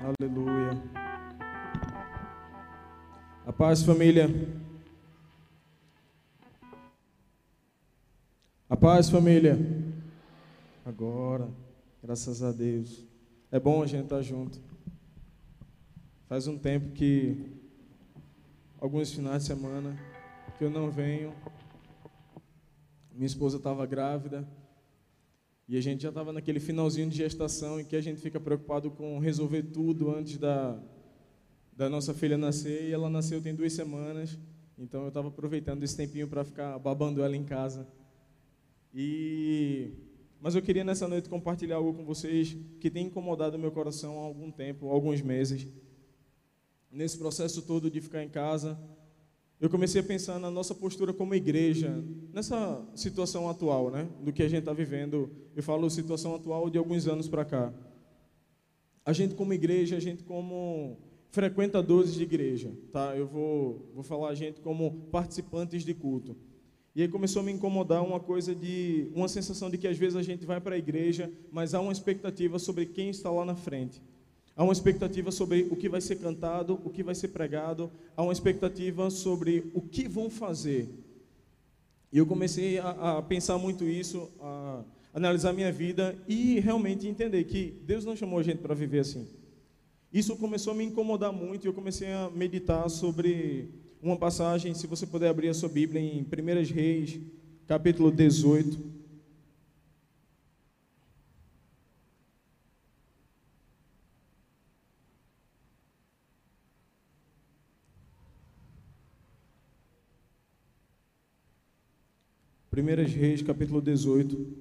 Aleluia. A paz, família. A paz, família. Agora, graças a Deus. É bom a gente estar junto. Faz um tempo que, alguns finais de semana, que eu não venho. Minha esposa estava grávida. E a gente já estava naquele finalzinho de gestação em que a gente fica preocupado com resolver tudo antes da, da nossa filha nascer. E ela nasceu tem duas semanas. Então eu estava aproveitando esse tempinho para ficar babando ela em casa. E mas eu queria nessa noite compartilhar algo com vocês que tem incomodado meu coração há algum tempo, alguns meses. Nesse processo todo de ficar em casa, eu comecei a pensar na nossa postura como igreja, nessa situação atual, né, do que a gente está vivendo. Eu falo situação atual de alguns anos para cá. A gente como igreja, a gente como frequentadores de igreja, tá? Eu vou, vou falar a gente como participantes de culto. E aí começou a me incomodar uma coisa de, uma sensação de que às vezes a gente vai para a igreja, mas há uma expectativa sobre quem está lá na frente. Há uma expectativa sobre o que vai ser cantado, o que vai ser pregado, há uma expectativa sobre o que vão fazer. E eu comecei a, a pensar muito isso, a analisar minha vida e realmente entender que Deus não chamou a gente para viver assim. Isso começou a me incomodar muito e eu comecei a meditar sobre uma passagem, se você puder abrir a sua Bíblia em 1 Reis, capítulo 18. Primeiras Reis, capítulo 18.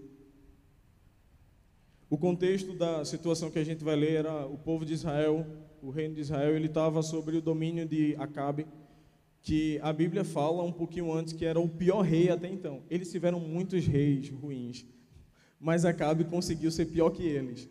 O contexto da situação que a gente vai ler era o povo de Israel, o reino de Israel, ele estava sobre o domínio de Acabe, que a Bíblia fala um pouquinho antes que era o pior rei até então. Eles tiveram muitos reis ruins, mas Acabe conseguiu ser pior que eles.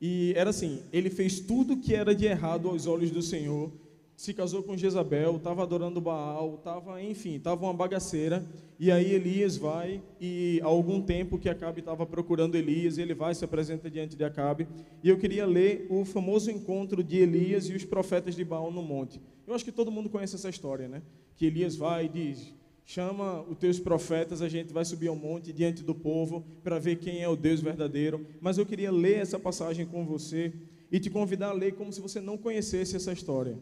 E era assim, ele fez tudo que era de errado aos olhos do Senhor, se casou com Jezabel, estava adorando Baal, estava, enfim, estava uma bagaceira. E aí Elias vai e há algum tempo que Acabe estava procurando Elias, ele vai se apresenta diante de Acabe. E eu queria ler o famoso encontro de Elias e os profetas de Baal no monte. Eu acho que todo mundo conhece essa história, né? Que Elias vai e diz: chama os teus profetas, a gente vai subir ao monte diante do povo para ver quem é o Deus verdadeiro. Mas eu queria ler essa passagem com você e te convidar a ler como se você não conhecesse essa história.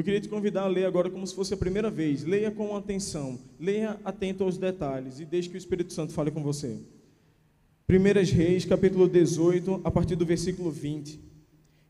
Eu queria te convidar a ler agora como se fosse a primeira vez. Leia com atenção, leia atento aos detalhes e deixe que o Espírito Santo fale com você. 1 Reis, capítulo 18, a partir do versículo 20.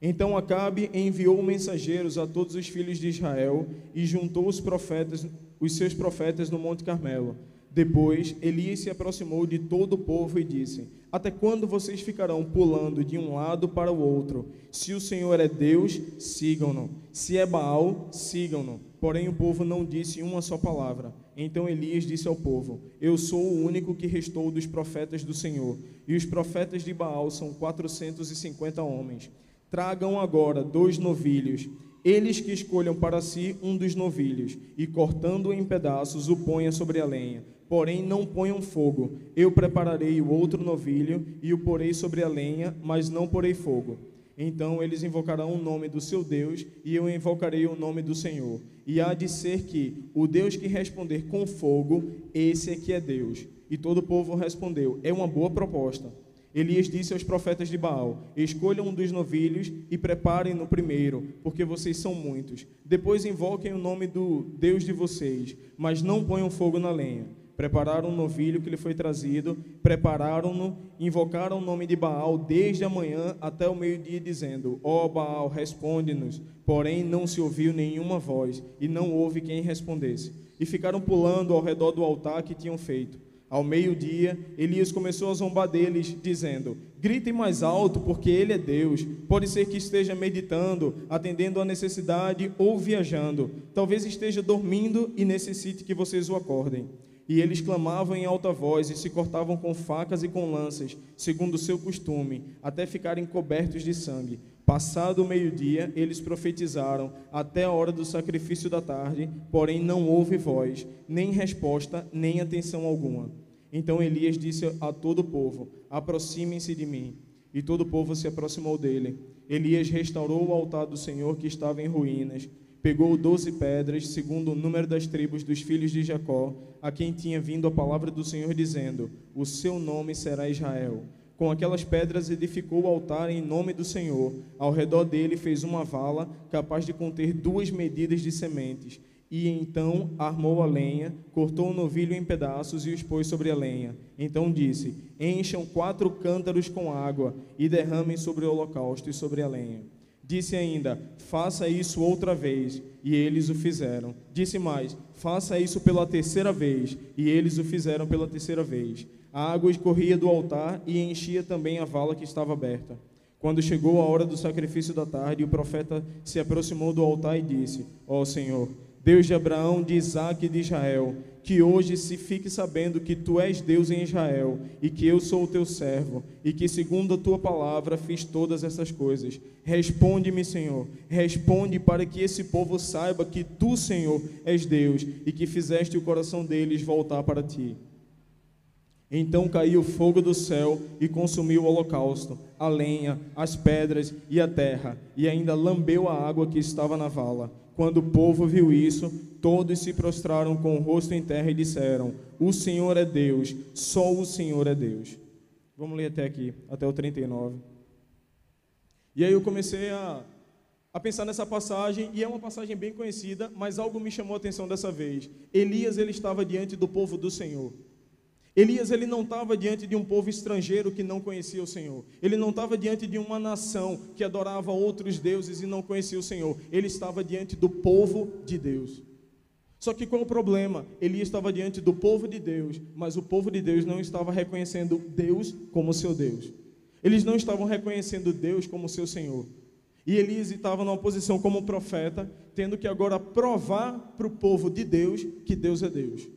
Então Acabe enviou mensageiros a todos os filhos de Israel e juntou os profetas, os seus profetas no Monte Carmelo. Depois Elias se aproximou de todo o povo e disse: até quando vocês ficarão pulando de um lado para o outro? Se o Senhor é Deus, sigam-no. Se é Baal, sigam-no. Porém, o povo não disse uma só palavra. Então Elias disse ao povo: Eu sou o único que restou dos profetas do Senhor, e os profetas de Baal são quatrocentos e cinquenta homens. Tragam agora dois novilhos. Eles que escolham para si um dos novilhos, e cortando-o em pedaços, o ponha sobre a lenha porém não ponham fogo. Eu prepararei o outro novilho e o porei sobre a lenha, mas não porei fogo. Então eles invocarão o nome do seu Deus e eu invocarei o nome do Senhor. E há de ser que o Deus que responder com fogo, esse é que é Deus. E todo o povo respondeu: É uma boa proposta. Elias disse aos profetas de Baal: Escolham um dos novilhos e preparem no primeiro, porque vocês são muitos. Depois invoquem o nome do Deus de vocês, mas não ponham fogo na lenha. Prepararam o novilho que lhe foi trazido, prepararam-no, invocaram o nome de Baal desde a manhã até o meio-dia, dizendo: Ó oh, Baal, responde-nos. Porém, não se ouviu nenhuma voz, e não houve quem respondesse. E ficaram pulando ao redor do altar que tinham feito. Ao meio-dia, Elias começou a zombar deles, dizendo: Gritem mais alto, porque ele é Deus. Pode ser que esteja meditando, atendendo à necessidade ou viajando. Talvez esteja dormindo e necessite que vocês o acordem. E eles clamavam em alta voz e se cortavam com facas e com lanças, segundo o seu costume, até ficarem cobertos de sangue. Passado o meio-dia, eles profetizaram até a hora do sacrifício da tarde, porém não houve voz, nem resposta, nem atenção alguma. Então Elias disse a todo o povo: Aproximem-se de mim. E todo o povo se aproximou dele. Elias restaurou o altar do Senhor que estava em ruínas, pegou doze pedras, segundo o número das tribos dos filhos de Jacó, a quem tinha vindo a palavra do Senhor, dizendo: O seu nome será Israel. Com aquelas pedras edificou o altar em nome do Senhor. Ao redor dele fez uma vala capaz de conter duas medidas de sementes. E então armou a lenha, cortou o novilho em pedaços e os pôs sobre a lenha. Então disse: Encham quatro cântaros com água e derramem sobre o holocausto e sobre a lenha. Disse ainda: Faça isso outra vez. E eles o fizeram. Disse mais: Faça isso pela terceira vez. E eles o fizeram pela terceira vez. A água escorria do altar e enchia também a vala que estava aberta. Quando chegou a hora do sacrifício da tarde, o profeta se aproximou do altar e disse: Ó oh, Senhor, Deus de Abraão, de Isaac e de Israel, que hoje se fique sabendo que tu és Deus em Israel e que eu sou o teu servo e que segundo a tua palavra fiz todas essas coisas. Responde-me, Senhor, responde para que esse povo saiba que tu, Senhor, és Deus e que fizeste o coração deles voltar para ti. Então caiu fogo do céu e consumiu o holocausto, a lenha, as pedras e a terra, e ainda lambeu a água que estava na vala. Quando o povo viu isso, todos se prostraram com o rosto em terra e disseram: O Senhor é Deus, só o Senhor é Deus. Vamos ler até aqui, até o 39. E aí eu comecei a, a pensar nessa passagem, e é uma passagem bem conhecida, mas algo me chamou a atenção dessa vez. Elias ele estava diante do povo do Senhor. Elias ele não estava diante de um povo estrangeiro que não conhecia o Senhor. Ele não estava diante de uma nação que adorava outros deuses e não conhecia o Senhor. Ele estava diante do povo de Deus. Só que qual o problema? Elias estava diante do povo de Deus, mas o povo de Deus não estava reconhecendo Deus como seu Deus. Eles não estavam reconhecendo Deus como seu Senhor. E Elias estava numa posição como profeta, tendo que agora provar para o povo de Deus que Deus é Deus.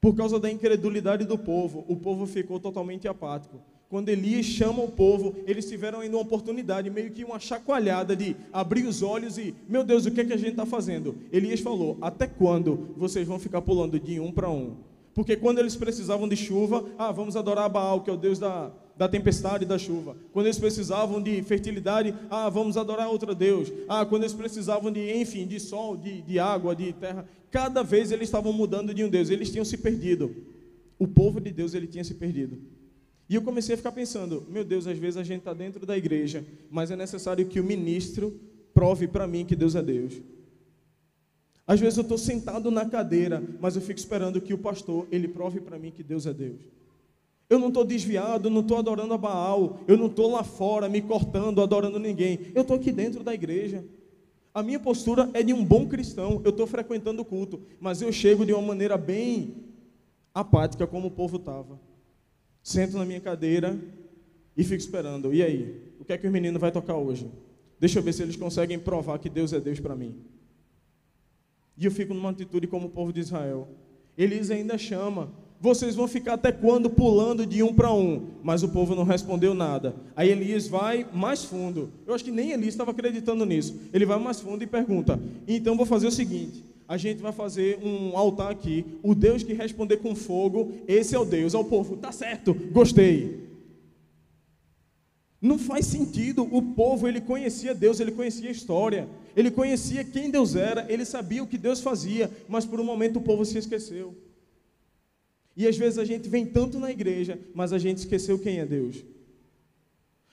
Por causa da incredulidade do povo, o povo ficou totalmente apático. Quando Elias chama o povo, eles tiveram ainda uma oportunidade, meio que uma chacoalhada de abrir os olhos e, meu Deus, o que é que a gente está fazendo? Elias falou: Até quando vocês vão ficar pulando de um para um? Porque quando eles precisavam de chuva, ah, vamos adorar Baal, que é o Deus da, da tempestade e da chuva. Quando eles precisavam de fertilidade, ah, vamos adorar outro Deus. Ah, quando eles precisavam de, enfim, de sol, de, de água, de terra. Cada vez eles estavam mudando de um Deus, eles tinham se perdido. O povo de Deus ele tinha se perdido. E eu comecei a ficar pensando, meu Deus, às vezes a gente está dentro da igreja, mas é necessário que o ministro prove para mim que Deus é Deus. Às vezes eu estou sentado na cadeira, mas eu fico esperando que o pastor ele prove para mim que Deus é Deus. Eu não estou desviado, não estou adorando a Baal, eu não estou lá fora me cortando, adorando ninguém. Eu estou aqui dentro da igreja. A minha postura é de um bom cristão. Eu estou frequentando o culto, mas eu chego de uma maneira bem apática, como o povo estava. Sento na minha cadeira e fico esperando. E aí? O que é que o menino vai tocar hoje? Deixa eu ver se eles conseguem provar que Deus é Deus para mim. E eu fico numa atitude como o povo de Israel. Eles ainda chama vocês vão ficar até quando pulando de um para um? Mas o povo não respondeu nada. Aí Elias vai mais fundo. Eu acho que nem Elias estava acreditando nisso. Ele vai mais fundo e pergunta: então vou fazer o seguinte. A gente vai fazer um altar aqui. O Deus que responder com fogo, esse é o Deus. Ao povo, tá certo, gostei. Não faz sentido. O povo, ele conhecia Deus, ele conhecia a história, ele conhecia quem Deus era, ele sabia o que Deus fazia, mas por um momento o povo se esqueceu. E às vezes a gente vem tanto na igreja, mas a gente esqueceu quem é Deus.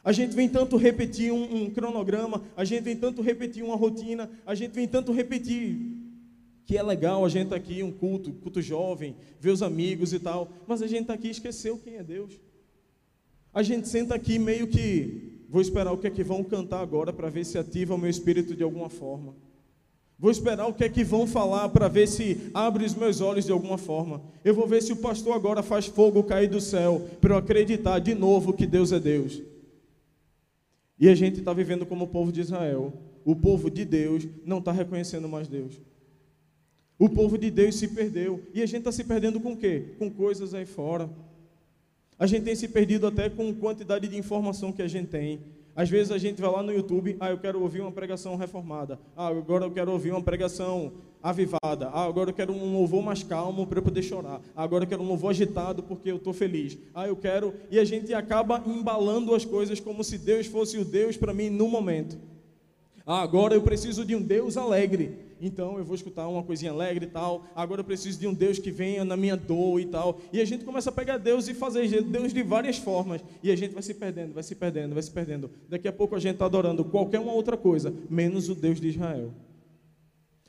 A gente vem tanto repetir um, um, cronograma, a gente vem tanto repetir uma rotina, a gente vem tanto repetir que é legal a gente tá aqui, um culto, culto jovem, ver os amigos e tal, mas a gente está aqui e esqueceu quem é Deus. A gente senta aqui meio que, vou esperar o que é que vão cantar agora para ver se ativa o meu espírito de alguma forma. Vou esperar o que é que vão falar para ver se abre os meus olhos de alguma forma. Eu vou ver se o pastor agora faz fogo cair do céu para eu acreditar de novo que Deus é Deus. E a gente está vivendo como o povo de Israel. O povo de Deus não está reconhecendo mais Deus. O povo de Deus se perdeu. E a gente está se perdendo com o quê? Com coisas aí fora. A gente tem se perdido até com quantidade de informação que a gente tem. Às vezes a gente vai lá no YouTube, ah, eu quero ouvir uma pregação reformada. Ah, agora eu quero ouvir uma pregação avivada. Ah, agora eu quero um louvor mais calmo para eu poder chorar. Ah, agora eu quero um louvor agitado porque eu estou feliz. Ah, eu quero. E a gente acaba embalando as coisas como se Deus fosse o Deus para mim no momento. Ah, agora eu preciso de um Deus alegre então eu vou escutar uma coisinha alegre e tal. Agora eu preciso de um Deus que venha na minha dor e tal. E a gente começa a pegar Deus e fazer Deus de várias formas. E a gente vai se perdendo, vai se perdendo, vai se perdendo. Daqui a pouco a gente está adorando qualquer uma outra coisa, menos o Deus de Israel.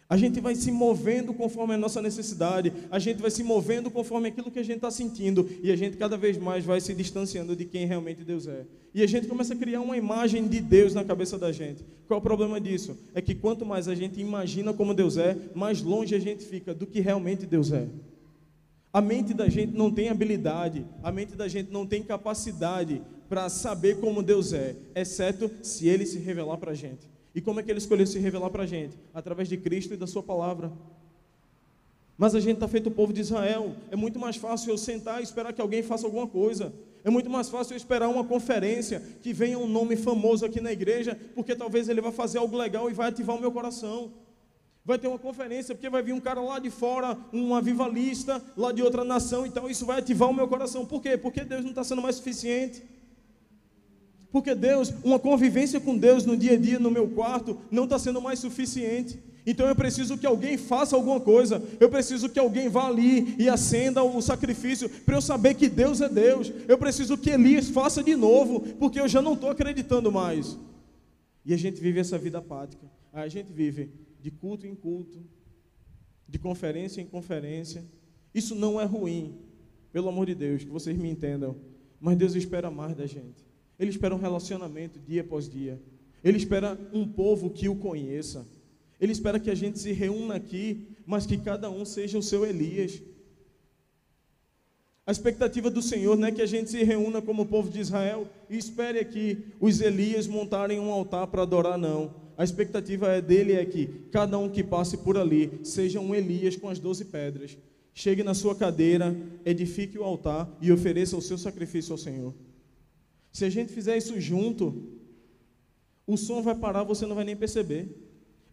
A gente vai se movendo conforme a nossa necessidade, a gente vai se movendo conforme aquilo que a gente está sentindo, e a gente cada vez mais vai se distanciando de quem realmente Deus é. E a gente começa a criar uma imagem de Deus na cabeça da gente. Qual é o problema disso? É que quanto mais a gente imagina como Deus é, mais longe a gente fica do que realmente Deus é. A mente da gente não tem habilidade, a mente da gente não tem capacidade para saber como Deus é, exceto se Ele se revelar para a gente. E como é que ele escolheu se revelar para a gente? Através de Cristo e da Sua palavra. Mas a gente está feito o povo de Israel. É muito mais fácil eu sentar e esperar que alguém faça alguma coisa. É muito mais fácil eu esperar uma conferência, que venha um nome famoso aqui na igreja, porque talvez ele vai fazer algo legal e vai ativar o meu coração. Vai ter uma conferência, porque vai vir um cara lá de fora, um avivalista, lá de outra nação, então isso vai ativar o meu coração. Por quê? Porque Deus não está sendo mais suficiente. Porque Deus, uma convivência com Deus no dia a dia, no meu quarto, não está sendo mais suficiente. Então eu preciso que alguém faça alguma coisa. Eu preciso que alguém vá ali e acenda o sacrifício para eu saber que Deus é Deus. Eu preciso que Elias faça de novo, porque eu já não estou acreditando mais. E a gente vive essa vida apática. A gente vive de culto em culto, de conferência em conferência. Isso não é ruim, pelo amor de Deus, que vocês me entendam. Mas Deus espera mais da gente. Ele espera um relacionamento dia após dia. Ele espera um povo que o conheça. Ele espera que a gente se reúna aqui, mas que cada um seja o seu Elias. A expectativa do Senhor não é que a gente se reúna como o povo de Israel e espere aqui os Elias montarem um altar para adorar, não. A expectativa é dele é que cada um que passe por ali seja um Elias com as doze pedras. Chegue na sua cadeira, edifique o altar e ofereça o seu sacrifício ao Senhor. Se a gente fizer isso junto, o som vai parar, você não vai nem perceber.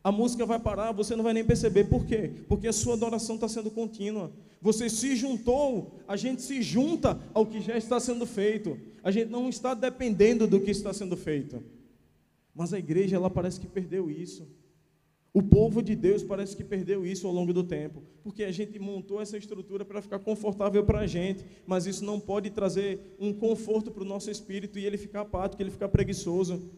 A música vai parar, você não vai nem perceber. Por quê? Porque a sua adoração está sendo contínua. Você se juntou, a gente se junta ao que já está sendo feito. A gente não está dependendo do que está sendo feito. Mas a igreja, ela parece que perdeu isso. O povo de Deus parece que perdeu isso ao longo do tempo, porque a gente montou essa estrutura para ficar confortável para a gente, mas isso não pode trazer um conforto para o nosso espírito e ele ficar apático, ele ficar preguiçoso.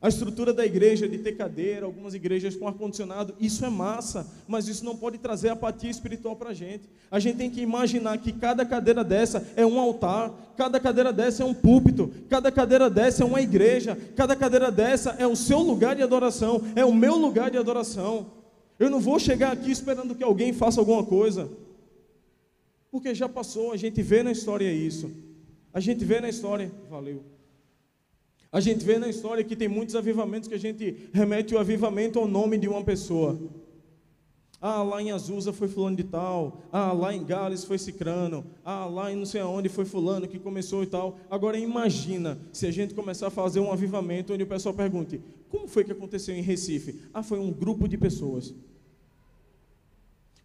A estrutura da igreja de ter cadeira, algumas igrejas com ar-condicionado, isso é massa, mas isso não pode trazer apatia espiritual para a gente. A gente tem que imaginar que cada cadeira dessa é um altar, cada cadeira dessa é um púlpito, cada cadeira dessa é uma igreja, cada cadeira dessa é o seu lugar de adoração, é o meu lugar de adoração. Eu não vou chegar aqui esperando que alguém faça alguma coisa, porque já passou, a gente vê na história isso. A gente vê na história, valeu. A gente vê na história que tem muitos avivamentos que a gente remete o avivamento ao nome de uma pessoa. Ah, lá em Azusa foi fulano de tal. Ah, lá em Gales foi Cicrano. Ah, lá em não sei aonde foi fulano que começou e tal. Agora imagina se a gente começar a fazer um avivamento onde o pessoal pergunte: como foi que aconteceu em Recife? Ah, foi um grupo de pessoas.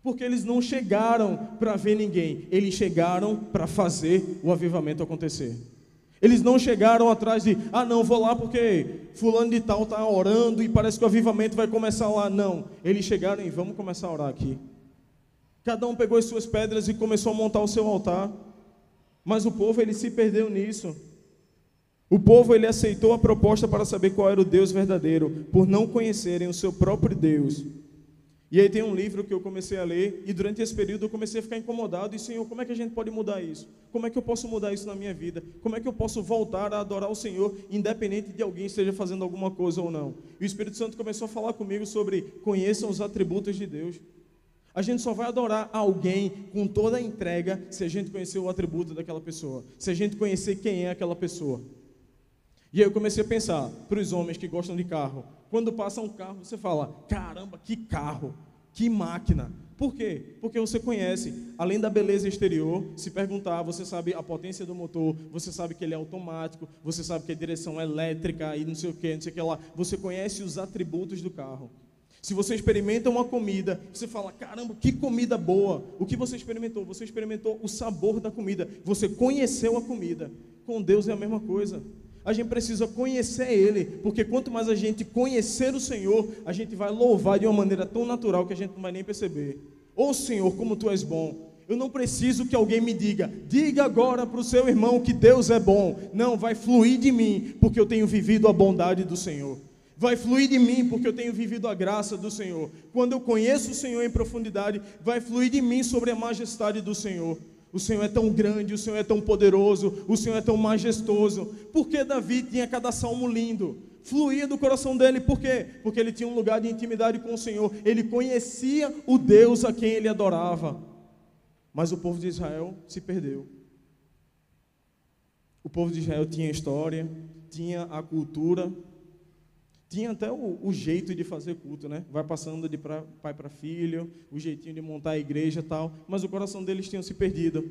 Porque eles não chegaram para ver ninguém, eles chegaram para fazer o avivamento acontecer. Eles não chegaram atrás de, ah, não, vou lá porque fulano de tal está orando e parece que o avivamento vai começar lá. Não, eles chegaram e vamos começar a orar aqui. Cada um pegou as suas pedras e começou a montar o seu altar. Mas o povo, ele se perdeu nisso. O povo, ele aceitou a proposta para saber qual era o Deus verdadeiro, por não conhecerem o seu próprio Deus. E aí tem um livro que eu comecei a ler, e durante esse período eu comecei a ficar incomodado, e Senhor, como é que a gente pode mudar isso? Como é que eu posso mudar isso na minha vida? Como é que eu posso voltar a adorar o Senhor, independente de alguém esteja fazendo alguma coisa ou não? E o Espírito Santo começou a falar comigo sobre conheçam os atributos de Deus. A gente só vai adorar alguém com toda a entrega se a gente conhecer o atributo daquela pessoa, se a gente conhecer quem é aquela pessoa. E aí eu comecei a pensar, para os homens que gostam de carro, quando passa um carro, você fala: caramba, que carro! Que máquina! Por quê? Porque você conhece, além da beleza exterior, se perguntar, você sabe a potência do motor, você sabe que ele é automático, você sabe que a direção é elétrica e não sei o que, não sei o que lá. Você conhece os atributos do carro. Se você experimenta uma comida, você fala: caramba, que comida boa! O que você experimentou? Você experimentou o sabor da comida, você conheceu a comida. Com Deus é a mesma coisa. A gente precisa conhecer Ele, porque quanto mais a gente conhecer o Senhor, a gente vai louvar de uma maneira tão natural que a gente não vai nem perceber. Ô oh, Senhor, como Tu és bom. Eu não preciso que alguém me diga, diga agora para o seu irmão que Deus é bom. Não, vai fluir de mim, porque eu tenho vivido a bondade do Senhor. Vai fluir de mim, porque eu tenho vivido a graça do Senhor. Quando eu conheço o Senhor em profundidade, vai fluir de mim sobre a majestade do Senhor. O Senhor é tão grande, o Senhor é tão poderoso, o Senhor é tão majestoso. Por que Davi tinha cada salmo lindo? Fluía do coração dele, por quê? Porque ele tinha um lugar de intimidade com o Senhor, ele conhecia o Deus a quem ele adorava. Mas o povo de Israel se perdeu. O povo de Israel tinha história, tinha a cultura, tinha até o, o, jeito de fazer culto, né? Vai passando de pra, pai para filho, o jeitinho de montar a igreja tal, mas o coração deles tinha se perdido.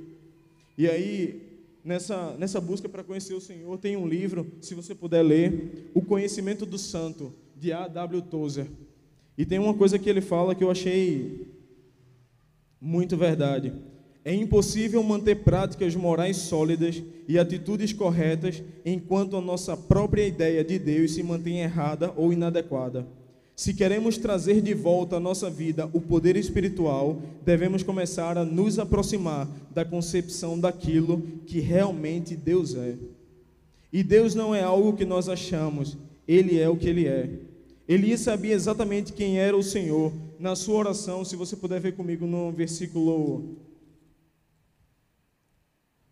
E aí, nessa, nessa busca para conhecer o Senhor, tem um livro, se você puder ler, O Conhecimento do Santo, de A. W. Tozer. E tem uma coisa que ele fala que eu achei muito verdade. É impossível manter práticas morais sólidas e atitudes corretas enquanto a nossa própria ideia de Deus se mantém errada ou inadequada. Se queremos trazer de volta à nossa vida o poder espiritual, devemos começar a nos aproximar da concepção daquilo que realmente Deus é. E Deus não é algo que nós achamos, Ele é o que Ele é. Elias sabia exatamente quem era o Senhor. Na sua oração, se você puder ver comigo no versículo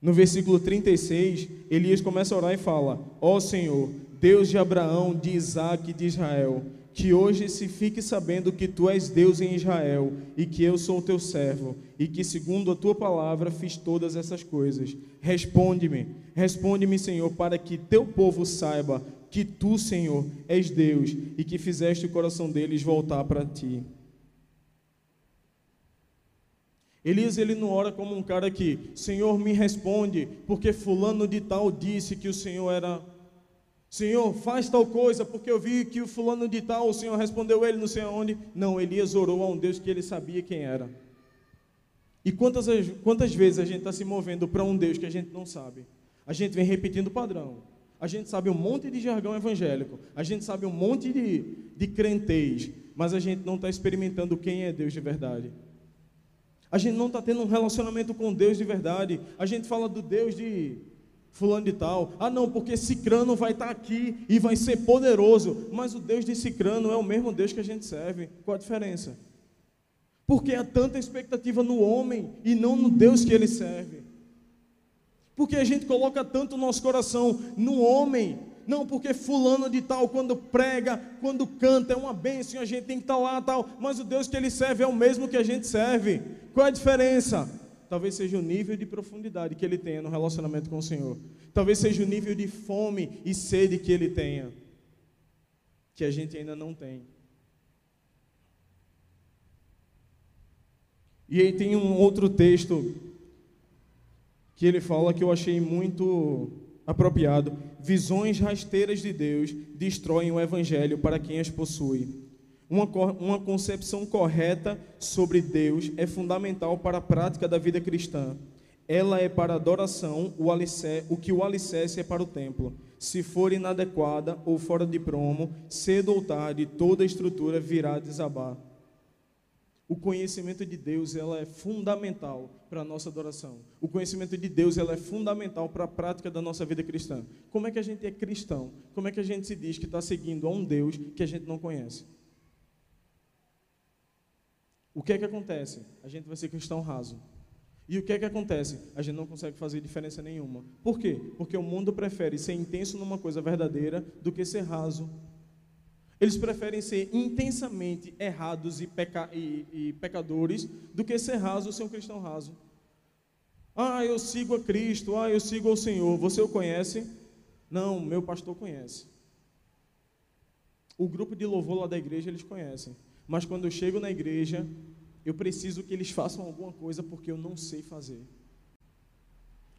no versículo 36, Elias começa a orar e fala: Ó oh Senhor, Deus de Abraão, de Isaac e de Israel, que hoje se fique sabendo que tu és Deus em Israel e que eu sou teu servo e que segundo a tua palavra fiz todas essas coisas. Responde-me, responde-me, Senhor, para que teu povo saiba que tu, Senhor, és Deus e que fizeste o coração deles voltar para ti. Elias ele não ora como um cara que, Senhor, me responde, porque fulano de tal disse que o Senhor era Senhor, faz tal coisa, porque eu vi que o fulano de tal, o Senhor respondeu ele não sei aonde. Não, Elias orou a um Deus que ele sabia quem era. E quantas, quantas vezes a gente está se movendo para um Deus que a gente não sabe? A gente vem repetindo o padrão. A gente sabe um monte de jargão evangélico. A gente sabe um monte de, de crentez. Mas a gente não está experimentando quem é Deus de verdade. A gente não está tendo um relacionamento com Deus de verdade. A gente fala do Deus de fulano de tal. Ah, não, porque Cicrano vai estar tá aqui e vai ser poderoso. Mas o Deus de Cicrano é o mesmo Deus que a gente serve. Qual a diferença? Porque há tanta expectativa no homem e não no Deus que ele serve. Porque a gente coloca tanto o nosso coração no homem não porque fulano de tal, quando prega, quando canta, é uma bênção, a gente tem que estar lá tal, mas o Deus que ele serve é o mesmo que a gente serve. Qual é a diferença? Talvez seja o nível de profundidade que ele tenha no relacionamento com o Senhor. Talvez seja o nível de fome e sede que ele tenha, que a gente ainda não tem. E aí tem um outro texto que ele fala que eu achei muito apropriado. Visões rasteiras de Deus destroem o evangelho para quem as possui. Uma, uma concepção correta sobre Deus é fundamental para a prática da vida cristã. Ela é para adoração, o, alicerce, o que o alicerce é para o templo. Se for inadequada ou fora de promo, cedo ou tarde, toda a estrutura virá desabar. O conhecimento de Deus ela é fundamental para a nossa adoração. O conhecimento de Deus ela é fundamental para a prática da nossa vida cristã. Como é que a gente é cristão? Como é que a gente se diz que está seguindo a um Deus que a gente não conhece? O que é que acontece? A gente vai ser cristão raso. E o que é que acontece? A gente não consegue fazer diferença nenhuma. Por quê? Porque o mundo prefere ser intenso numa coisa verdadeira do que ser raso eles preferem ser intensamente errados e, peca e, e pecadores do que ser raso ser um cristão raso. Ah, eu sigo a Cristo, ah, eu sigo ao Senhor. Você o conhece? Não, meu pastor conhece. O grupo de louvor lá da igreja eles conhecem. mas quando eu chego na igreja, eu preciso que eles façam alguma coisa porque eu não sei fazer.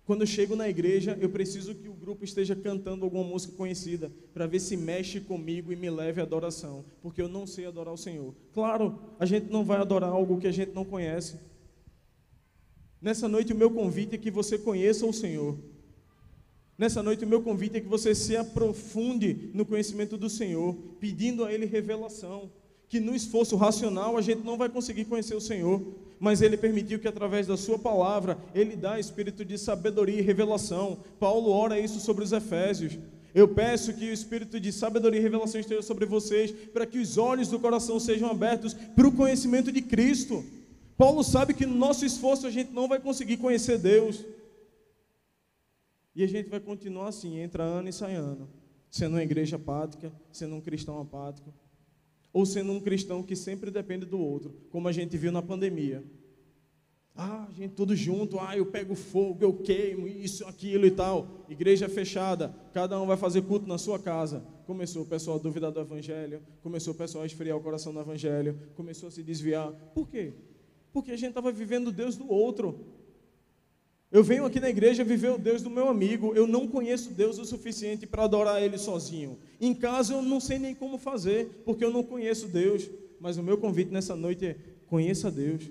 Quando eu chego na igreja, eu preciso que o grupo esteja cantando alguma música conhecida, para ver se mexe comigo e me leve à adoração, porque eu não sei adorar o Senhor. Claro, a gente não vai adorar algo que a gente não conhece. Nessa noite, o meu convite é que você conheça o Senhor. Nessa noite, o meu convite é que você se aprofunde no conhecimento do Senhor, pedindo a Ele revelação. Que no esforço racional a gente não vai conseguir conhecer o Senhor, mas Ele permitiu que através da Sua palavra Ele dá espírito de sabedoria e revelação. Paulo ora isso sobre os Efésios. Eu peço que o espírito de sabedoria e revelação esteja sobre vocês, para que os olhos do coração sejam abertos para o conhecimento de Cristo. Paulo sabe que no nosso esforço a gente não vai conseguir conhecer Deus. E a gente vai continuar assim, entra ano e sai ano, sendo uma igreja apática, sendo um cristão apático, ou sendo um cristão que sempre depende do outro, como a gente viu na pandemia. Ah, a gente tudo junto, ah, eu pego fogo, eu queimo, isso, aquilo e tal. Igreja fechada, cada um vai fazer culto na sua casa. Começou o pessoal a duvidar do evangelho, começou o pessoal a esfriar o coração no evangelho, começou a se desviar. Por quê? Porque a gente estava vivendo Deus do outro. Eu venho aqui na igreja viver o Deus do meu amigo. Eu não conheço Deus o suficiente para adorar Ele sozinho. Em casa eu não sei nem como fazer, porque eu não conheço Deus. Mas o meu convite nessa noite é: conheça Deus.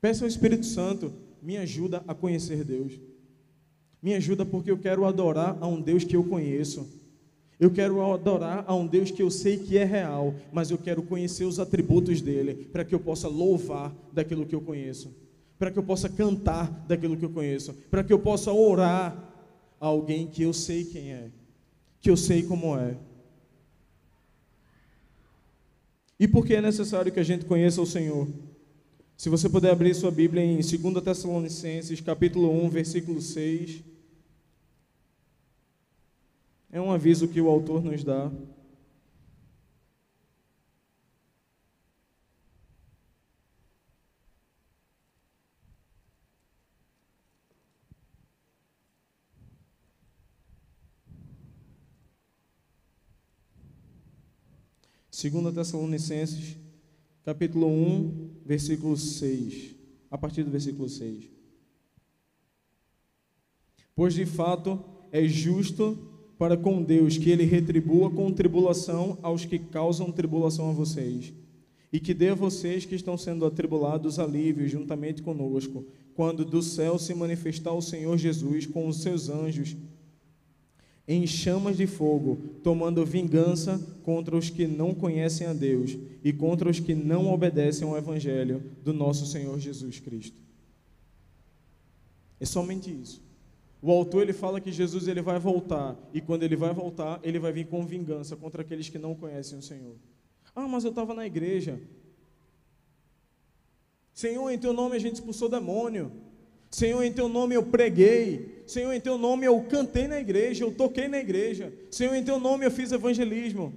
Peça ao Espírito Santo, me ajuda a conhecer Deus. Me ajuda porque eu quero adorar a um Deus que eu conheço. Eu quero adorar a um Deus que eu sei que é real, mas eu quero conhecer os atributos dele, para que eu possa louvar daquilo que eu conheço para que eu possa cantar daquilo que eu conheço, para que eu possa orar a alguém que eu sei quem é, que eu sei como é. E por que é necessário que a gente conheça o Senhor? Se você puder abrir sua Bíblia em 2 Tessalonicenses, capítulo 1, versículo 6. É um aviso que o autor nos dá. 2 Tessalonicenses, capítulo 1, versículo 6. A partir do versículo 6. Pois de fato é justo para com Deus que ele retribua com tribulação aos que causam tribulação a vocês, e que dê a vocês que estão sendo atribulados alívio juntamente conosco, quando do céu se manifestar o Senhor Jesus com os seus anjos em chamas de fogo, tomando vingança contra os que não conhecem a Deus e contra os que não obedecem ao Evangelho do nosso Senhor Jesus Cristo. É somente isso. O autor ele fala que Jesus ele vai voltar e quando ele vai voltar ele vai vir com vingança contra aqueles que não conhecem o Senhor. Ah, mas eu estava na igreja. Senhor, em Teu nome a gente expulsou demônio. Senhor, em teu nome eu preguei. Senhor, em teu nome eu cantei na igreja, eu toquei na igreja. Senhor, em teu nome eu fiz evangelismo.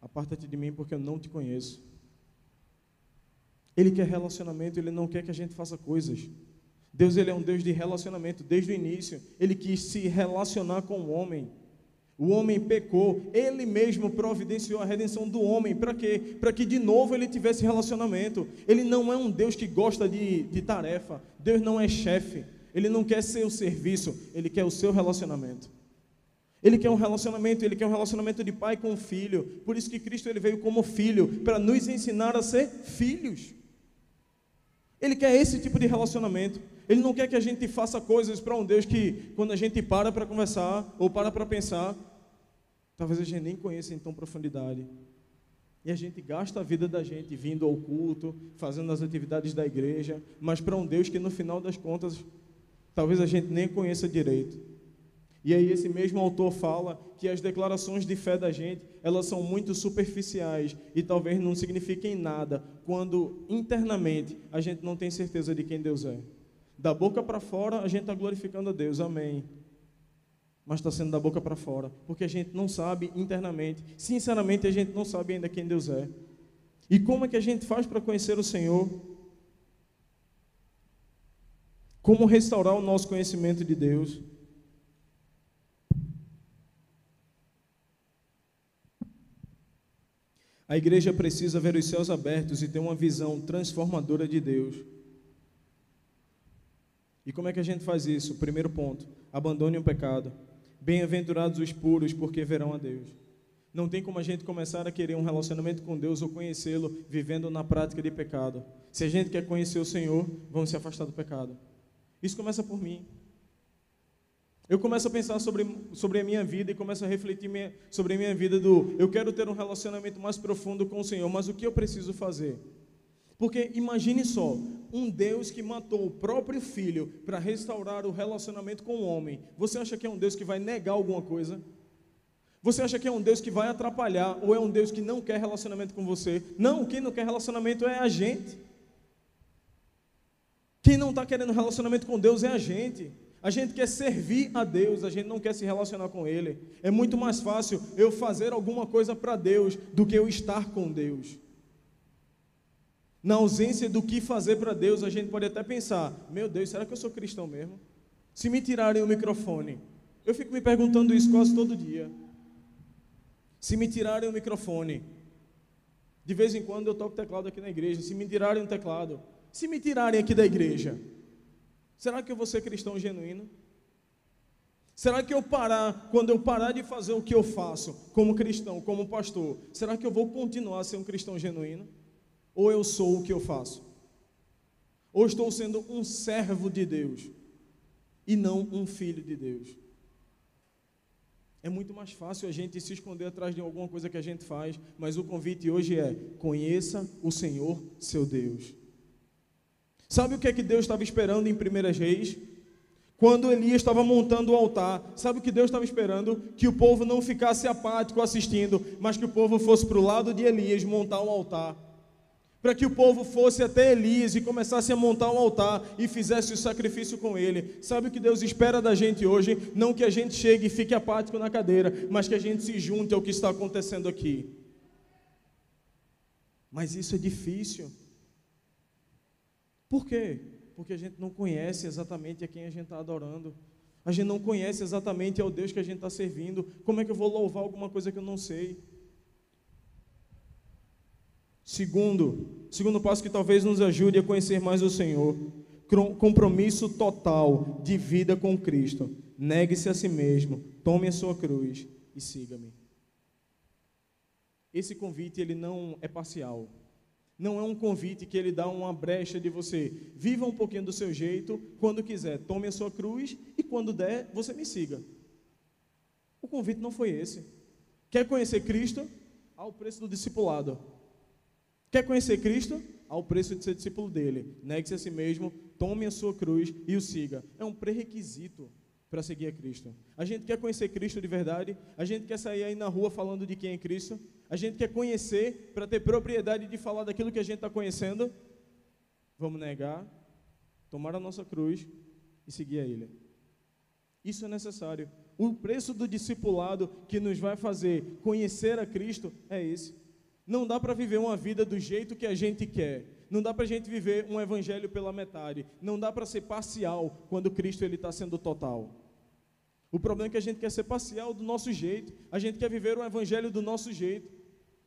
Aparta-te de mim porque eu não te conheço. Ele quer relacionamento, ele não quer que a gente faça coisas. Deus ele é um Deus de relacionamento desde o início. Ele quis se relacionar com o homem. O homem pecou, ele mesmo providenciou a redenção do homem. Para quê? Para que de novo ele tivesse relacionamento. Ele não é um Deus que gosta de, de tarefa. Deus não é chefe. Ele não quer seu serviço, ele quer o seu relacionamento. Ele quer um relacionamento, ele quer um relacionamento de pai com filho. Por isso que Cristo ele veio como filho, para nos ensinar a ser filhos. Ele quer esse tipo de relacionamento. Ele não quer que a gente faça coisas para um Deus que, quando a gente para para conversar ou para para pensar, talvez a gente nem conheça em tão profundidade. E a gente gasta a vida da gente vindo ao culto, fazendo as atividades da igreja, mas para um Deus que no final das contas, talvez a gente nem conheça direito. E aí esse mesmo autor fala que as declarações de fé da gente, elas são muito superficiais e talvez não signifiquem nada quando internamente a gente não tem certeza de quem Deus é. Da boca para fora, a gente está glorificando a Deus, amém. Mas está sendo da boca para fora, porque a gente não sabe internamente, sinceramente, a gente não sabe ainda quem Deus é. E como é que a gente faz para conhecer o Senhor? Como restaurar o nosso conhecimento de Deus? A igreja precisa ver os céus abertos e ter uma visão transformadora de Deus. E como é que a gente faz isso? Primeiro ponto: abandone o pecado. Bem-aventurados os puros, porque verão a Deus. Não tem como a gente começar a querer um relacionamento com Deus ou conhecê-lo vivendo na prática de pecado. Se a gente quer conhecer o Senhor, vamos se afastar do pecado. Isso começa por mim. Eu começo a pensar sobre, sobre a minha vida e começo a refletir minha, sobre a minha vida do eu quero ter um relacionamento mais profundo com o Senhor, mas o que eu preciso fazer? Porque imagine só, um Deus que matou o próprio filho para restaurar o relacionamento com o homem. Você acha que é um Deus que vai negar alguma coisa? Você acha que é um Deus que vai atrapalhar ou é um Deus que não quer relacionamento com você? Não, quem não quer relacionamento é a gente. Quem não está querendo relacionamento com Deus é a gente. A gente quer servir a Deus, a gente não quer se relacionar com Ele. É muito mais fácil eu fazer alguma coisa para Deus do que eu estar com Deus. Na ausência do que fazer para Deus, a gente pode até pensar: meu Deus, será que eu sou cristão mesmo? Se me tirarem o microfone, eu fico me perguntando isso quase todo dia. Se me tirarem o microfone, de vez em quando eu toco teclado aqui na igreja. Se me tirarem o teclado, se me tirarem aqui da igreja, será que eu vou ser cristão genuíno? Será que eu parar, quando eu parar de fazer o que eu faço como cristão, como pastor, será que eu vou continuar a ser um cristão genuíno? Ou eu sou o que eu faço? Ou estou sendo um servo de Deus e não um filho de Deus? É muito mais fácil a gente se esconder atrás de alguma coisa que a gente faz, mas o convite hoje é: conheça o Senhor, seu Deus. Sabe o que é que Deus estava esperando em Primeiras Reis? Quando Elias estava montando o altar, sabe o que Deus estava esperando? Que o povo não ficasse apático assistindo, mas que o povo fosse para o lado de Elias montar um altar para que o povo fosse até Elias e começasse a montar um altar e fizesse o sacrifício com ele. Sabe o que Deus espera da gente hoje? Não que a gente chegue e fique apático na cadeira, mas que a gente se junte ao que está acontecendo aqui. Mas isso é difícil. Por quê? Porque a gente não conhece exatamente a quem a gente está adorando. A gente não conhece exatamente ao Deus que a gente está servindo. Como é que eu vou louvar alguma coisa que eu não sei? Segundo, segundo passo que talvez nos ajude a conhecer mais o Senhor, compromisso total de vida com Cristo. Negue-se a si mesmo, tome a sua cruz e siga-me. Esse convite ele não é parcial. Não é um convite que ele dá uma brecha de você. Viva um pouquinho do seu jeito, quando quiser, tome a sua cruz e quando der, você me siga. O convite não foi esse. Quer conhecer Cristo? Ao preço do discipulado. Quer conhecer Cristo? Ao preço de ser discípulo dele. Negue-se a si mesmo, tome a sua cruz e o siga. É um pré-requisito para seguir a Cristo. A gente quer conhecer Cristo de verdade, a gente quer sair aí na rua falando de quem é Cristo, a gente quer conhecer para ter propriedade de falar daquilo que a gente está conhecendo. Vamos negar, tomar a nossa cruz e seguir a Ele. Isso é necessário. O preço do discipulado que nos vai fazer conhecer a Cristo é esse. Não dá para viver uma vida do jeito que a gente quer. Não dá para a gente viver um evangelho pela metade. Não dá para ser parcial quando Cristo ele está sendo total. O problema é que a gente quer ser parcial do nosso jeito. A gente quer viver o evangelho do nosso jeito.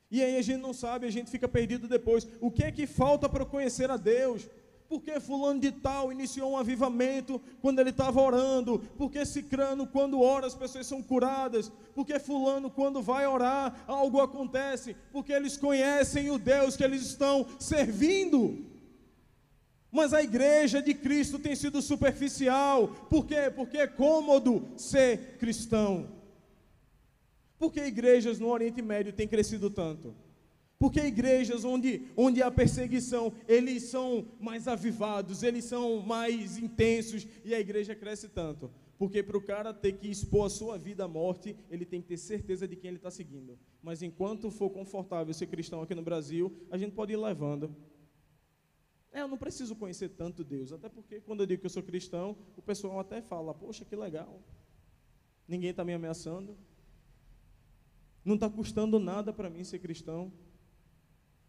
E aí a gente não sabe, a gente fica perdido depois. O que é que falta para conhecer a Deus? Porque fulano de tal iniciou um avivamento quando ele estava orando? Porque cicrano quando ora as pessoas são curadas? Porque fulano quando vai orar algo acontece? Porque eles conhecem o Deus que eles estão servindo. Mas a igreja de Cristo tem sido superficial. Por quê? Porque é cômodo ser cristão. Por que igrejas no Oriente Médio têm crescido tanto? Porque igrejas onde, onde há perseguição, eles são mais avivados, eles são mais intensos e a igreja cresce tanto. Porque para o cara ter que expor a sua vida à morte, ele tem que ter certeza de quem ele está seguindo. Mas enquanto for confortável ser cristão aqui no Brasil, a gente pode ir levando. É, eu não preciso conhecer tanto Deus, até porque quando eu digo que eu sou cristão, o pessoal até fala: Poxa, que legal, ninguém está me ameaçando, não está custando nada para mim ser cristão.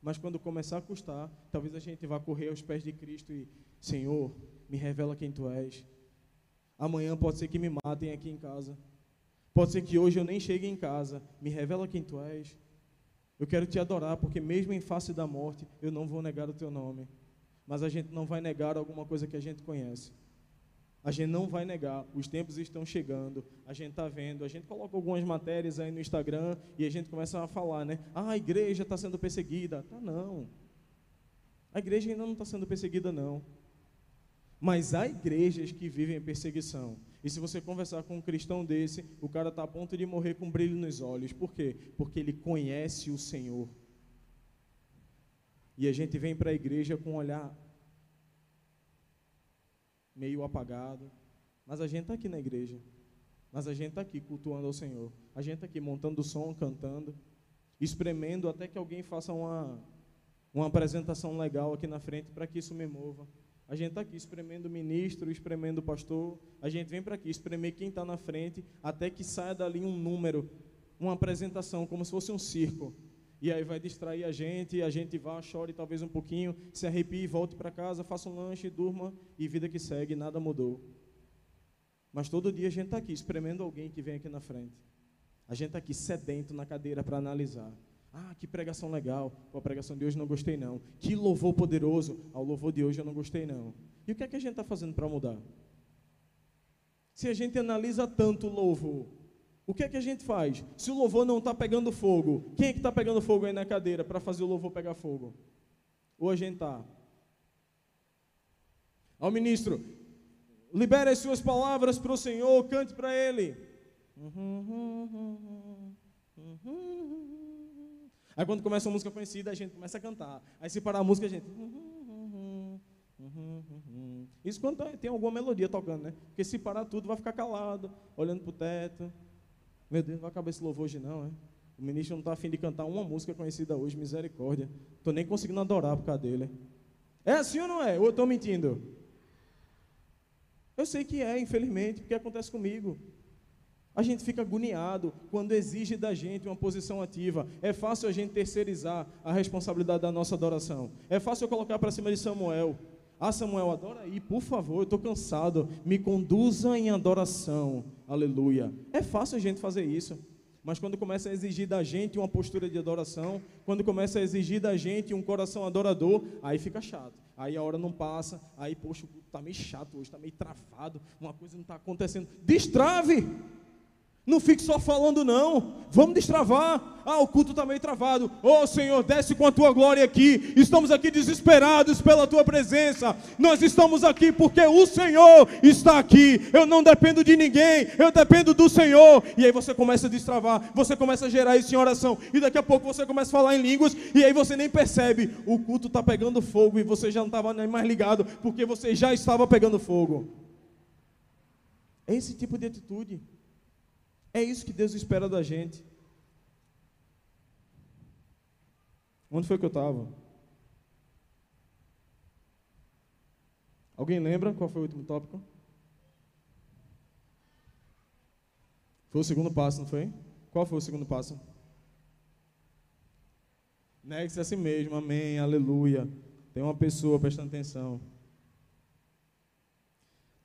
Mas quando começar a custar, talvez a gente vá correr aos pés de Cristo e, Senhor, me revela quem tu és. Amanhã pode ser que me matem aqui em casa. Pode ser que hoje eu nem chegue em casa. Me revela quem tu és. Eu quero te adorar, porque mesmo em face da morte, eu não vou negar o teu nome. Mas a gente não vai negar alguma coisa que a gente conhece. A gente não vai negar, os tempos estão chegando, a gente está vendo, a gente coloca algumas matérias aí no Instagram e a gente começa a falar, né? Ah, a igreja está sendo perseguida. Tá não. A igreja ainda não está sendo perseguida, não. Mas há igrejas que vivem perseguição. E se você conversar com um cristão desse, o cara está a ponto de morrer com brilho nos olhos. Por quê? Porque ele conhece o Senhor. E a gente vem para a igreja com um olhar meio apagado. Mas a gente está aqui na igreja. Mas a gente está aqui cultuando ao Senhor. A gente está aqui montando som, cantando, espremendo até que alguém faça uma, uma apresentação legal aqui na frente para que isso me mova. A gente está aqui espremendo o ministro, espremendo o pastor. A gente vem para aqui espremer quem está na frente, até que saia dali um número, uma apresentação, como se fosse um circo. E aí vai distrair a gente, a gente vá, chore talvez um pouquinho, se arrepie, volte para casa, faça um lanche, durma e vida que segue, nada mudou. Mas todo dia a gente está aqui espremendo alguém que vem aqui na frente. A gente está aqui sedento na cadeira para analisar. Ah, que pregação legal. Pô, a pregação de hoje não gostei não. Que louvor poderoso. Ao louvor de hoje eu não gostei não. E o que é que a gente está fazendo para mudar? Se a gente analisa tanto o louvor, o que é que a gente faz? Se o louvor não está pegando fogo, quem é que está pegando fogo aí na cadeira para fazer o louvor pegar fogo? Ou a gente está? Ao ministro, libere as suas palavras para o Senhor, cante para Ele. Aí quando começa uma música conhecida, a gente começa a cantar. Aí se parar a música, a gente. Isso quando tem alguma melodia tocando, né? Porque se parar tudo, vai ficar calado, olhando para o teto. Meu Deus, não vai acabar esse louvor hoje, não, é? O ministro não está afim de cantar uma música conhecida hoje, misericórdia. Estou nem conseguindo adorar por causa dele. É assim ou não é? Ou eu estou mentindo? Eu sei que é, infelizmente, porque acontece comigo. A gente fica agoniado quando exige da gente uma posição ativa. É fácil a gente terceirizar a responsabilidade da nossa adoração. É fácil eu colocar para cima de Samuel. Ah, Samuel, adora aí, por favor, eu estou cansado. Me conduza em adoração. Aleluia. É fácil a gente fazer isso. Mas quando começa a exigir da gente uma postura de adoração, quando começa a exigir da gente um coração adorador, aí fica chato. Aí a hora não passa, aí, poxa, está meio chato hoje, está meio travado, uma coisa não está acontecendo. Destrave! Não fique só falando, não. Vamos destravar. Ah, o culto está meio travado. Oh, Senhor, desce com a tua glória aqui. Estamos aqui desesperados pela tua presença. Nós estamos aqui porque o Senhor está aqui. Eu não dependo de ninguém, eu dependo do Senhor. E aí você começa a destravar, você começa a gerar isso em oração. E daqui a pouco você começa a falar em línguas. E aí você nem percebe. O culto está pegando fogo e você já não estava nem mais ligado, porque você já estava pegando fogo. É esse tipo de atitude. É isso que Deus espera da gente. Onde foi que eu estava? Alguém lembra qual foi o último tópico? Foi o segundo passo, não foi? Qual foi o segundo passo? Negue-se a si mesmo, amém, aleluia. Tem uma pessoa prestando atenção.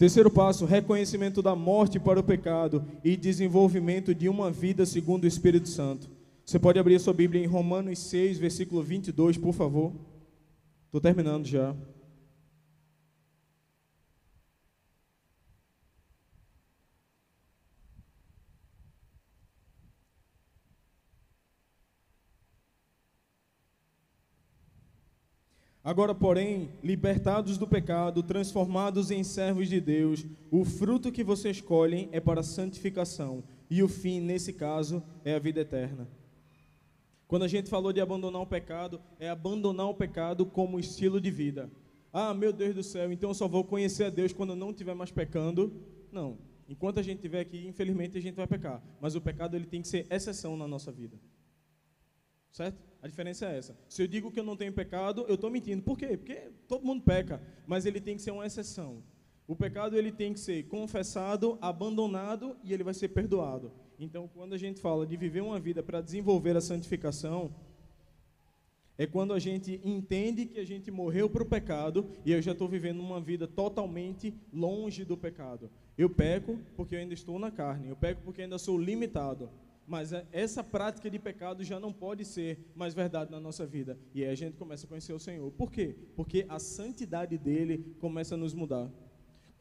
Terceiro passo, reconhecimento da morte para o pecado e desenvolvimento de uma vida segundo o Espírito Santo. Você pode abrir a sua Bíblia em Romanos 6, versículo 22, por favor. Estou terminando já. Agora, porém, libertados do pecado, transformados em servos de Deus, o fruto que vocês escolhem é para santificação, e o fim, nesse caso, é a vida eterna. Quando a gente falou de abandonar o pecado, é abandonar o pecado como estilo de vida. Ah, meu Deus do céu, então eu só vou conhecer a Deus quando eu não estiver mais pecando. Não. Enquanto a gente estiver aqui, infelizmente a gente vai pecar. Mas o pecado ele tem que ser exceção na nossa vida. Certo? A diferença é essa. Se eu digo que eu não tenho pecado, eu estou mentindo. Por quê? Porque todo mundo peca, mas ele tem que ser uma exceção. O pecado ele tem que ser confessado, abandonado e ele vai ser perdoado. Então, quando a gente fala de viver uma vida para desenvolver a santificação, é quando a gente entende que a gente morreu para o pecado e eu já estou vivendo uma vida totalmente longe do pecado. Eu peco porque eu ainda estou na carne, eu peco porque ainda sou limitado. Mas é, essa prática de pecado já não pode ser mais verdade na nossa vida. E aí a gente começa a conhecer o Senhor. Por quê? Porque a santidade dele começa a nos mudar.